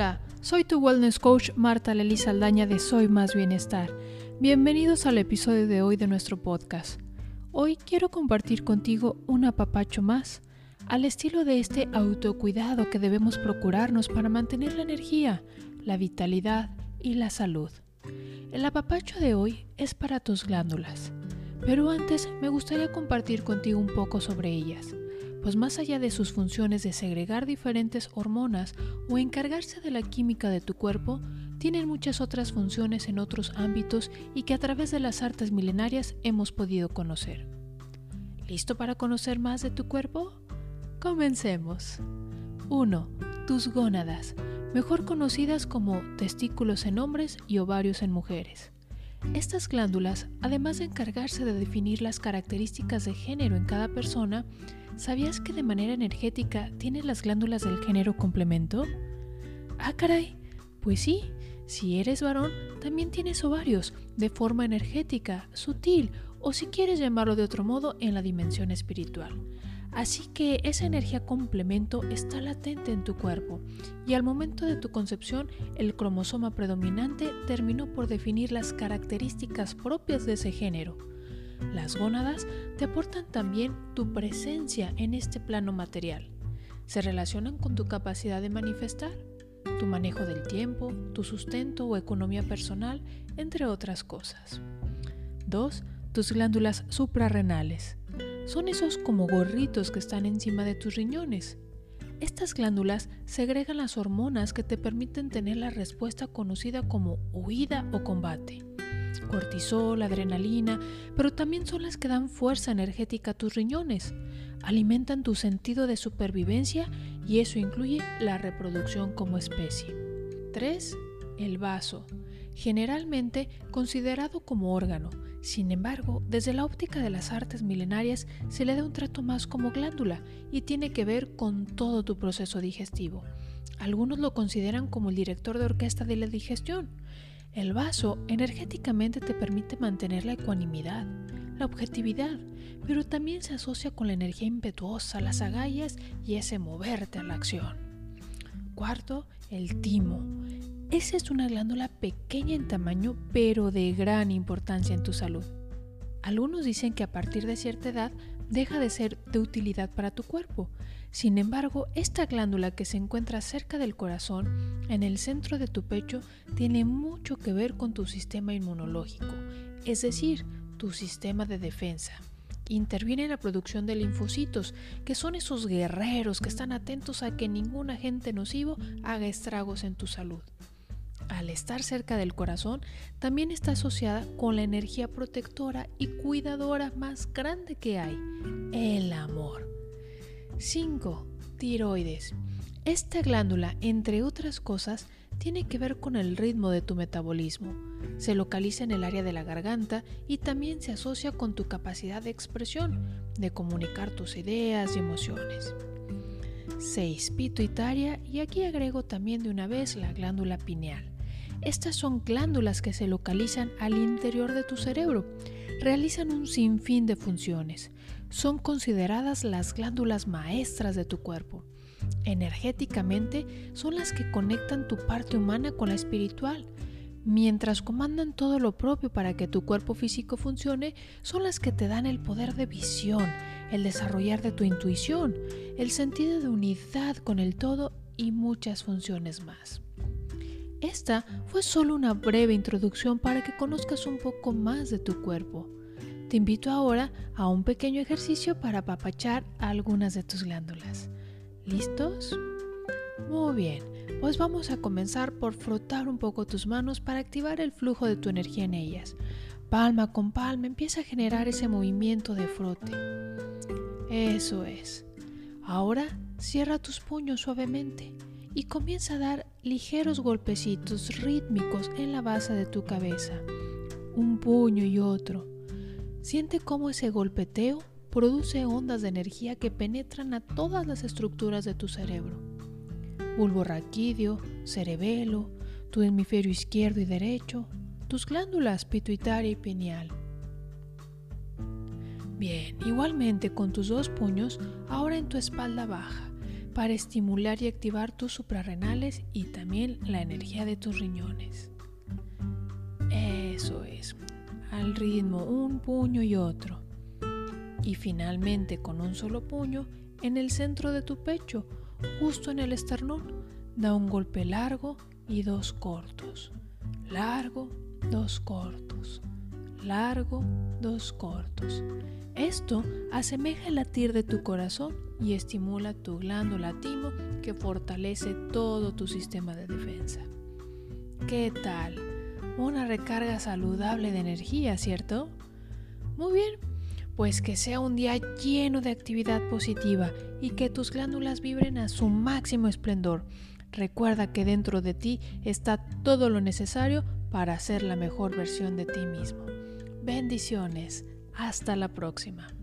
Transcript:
Hola, soy tu wellness coach Marta Lely Saldaña de Soy Más Bienestar. Bienvenidos al episodio de hoy de nuestro podcast. Hoy quiero compartir contigo un apapacho más, al estilo de este autocuidado que debemos procurarnos para mantener la energía, la vitalidad y la salud. El apapacho de hoy es para tus glándulas, pero antes me gustaría compartir contigo un poco sobre ellas pues más allá de sus funciones de segregar diferentes hormonas o encargarse de la química de tu cuerpo, tienen muchas otras funciones en otros ámbitos y que a través de las artes milenarias hemos podido conocer. ¿Listo para conocer más de tu cuerpo? Comencemos. 1. Tus gónadas, mejor conocidas como testículos en hombres y ovarios en mujeres. Estas glándulas, además de encargarse de definir las características de género en cada persona, ¿Sabías que de manera energética tienes las glándulas del género complemento? Ah, caray. Pues sí, si eres varón, también tienes ovarios, de forma energética, sutil, o si quieres llamarlo de otro modo, en la dimensión espiritual. Así que esa energía complemento está latente en tu cuerpo y al momento de tu concepción el cromosoma predominante terminó por definir las características propias de ese género. Las gónadas te aportan también tu presencia en este plano material. Se relacionan con tu capacidad de manifestar, tu manejo del tiempo, tu sustento o economía personal, entre otras cosas. 2. Tus glándulas suprarrenales. Son esos como gorritos que están encima de tus riñones. Estas glándulas segregan las hormonas que te permiten tener la respuesta conocida como huida o combate cortisol, adrenalina, pero también son las que dan fuerza energética a tus riñones, alimentan tu sentido de supervivencia y eso incluye la reproducción como especie. 3. El vaso, generalmente considerado como órgano. Sin embargo, desde la óptica de las artes milenarias se le da un trato más como glándula y tiene que ver con todo tu proceso digestivo. Algunos lo consideran como el director de orquesta de la digestión. El vaso energéticamente te permite mantener la ecuanimidad, la objetividad, pero también se asocia con la energía impetuosa, las agallas y ese moverte a la acción. Cuarto, el timo. Esa es una glándula pequeña en tamaño, pero de gran importancia en tu salud. Algunos dicen que a partir de cierta edad deja de ser de utilidad para tu cuerpo, sin embargo, esta glándula que se encuentra cerca del corazón, en el centro de tu pecho, tiene mucho que ver con tu sistema inmunológico, es decir, tu sistema de defensa. Interviene en la producción de linfocitos, que son esos guerreros que están atentos a que ningún agente nocivo haga estragos en tu salud. Al estar cerca del corazón, también está asociada con la energía protectora y cuidadora más grande que hay, el amor. 5. Tiroides. Esta glándula, entre otras cosas, tiene que ver con el ritmo de tu metabolismo. Se localiza en el área de la garganta y también se asocia con tu capacidad de expresión, de comunicar tus ideas y emociones. 6. Pituitaria y aquí agrego también de una vez la glándula pineal. Estas son glándulas que se localizan al interior de tu cerebro. Realizan un sinfín de funciones son consideradas las glándulas maestras de tu cuerpo. Energéticamente son las que conectan tu parte humana con la espiritual. Mientras comandan todo lo propio para que tu cuerpo físico funcione, son las que te dan el poder de visión, el desarrollar de tu intuición, el sentido de unidad con el todo y muchas funciones más. Esta fue solo una breve introducción para que conozcas un poco más de tu cuerpo. Te invito ahora a un pequeño ejercicio para apapachar algunas de tus glándulas. ¿Listos? Muy bien, pues vamos a comenzar por frotar un poco tus manos para activar el flujo de tu energía en ellas. Palma con palma empieza a generar ese movimiento de frote. Eso es. Ahora cierra tus puños suavemente y comienza a dar ligeros golpecitos rítmicos en la base de tu cabeza. Un puño y otro Siente cómo ese golpeteo produce ondas de energía que penetran a todas las estructuras de tu cerebro. Bulbo raquídeo, cerebelo, tu hemisferio izquierdo y derecho, tus glándulas pituitaria y pineal. Bien, igualmente con tus dos puños, ahora en tu espalda baja, para estimular y activar tus suprarrenales y también la energía de tus riñones. Eso es, al ritmo un puño y otro. Y finalmente con un solo puño en el centro de tu pecho, justo en el esternón, da un golpe largo y dos cortos. Largo, dos cortos. Largo, dos cortos. Esto asemeja el latir de tu corazón y estimula tu glándula timo que fortalece todo tu sistema de defensa. ¿Qué tal? Una recarga saludable de energía, ¿cierto? Muy bien, pues que sea un día lleno de actividad positiva y que tus glándulas vibren a su máximo esplendor. Recuerda que dentro de ti está todo lo necesario para ser la mejor versión de ti mismo. Bendiciones. Hasta la próxima.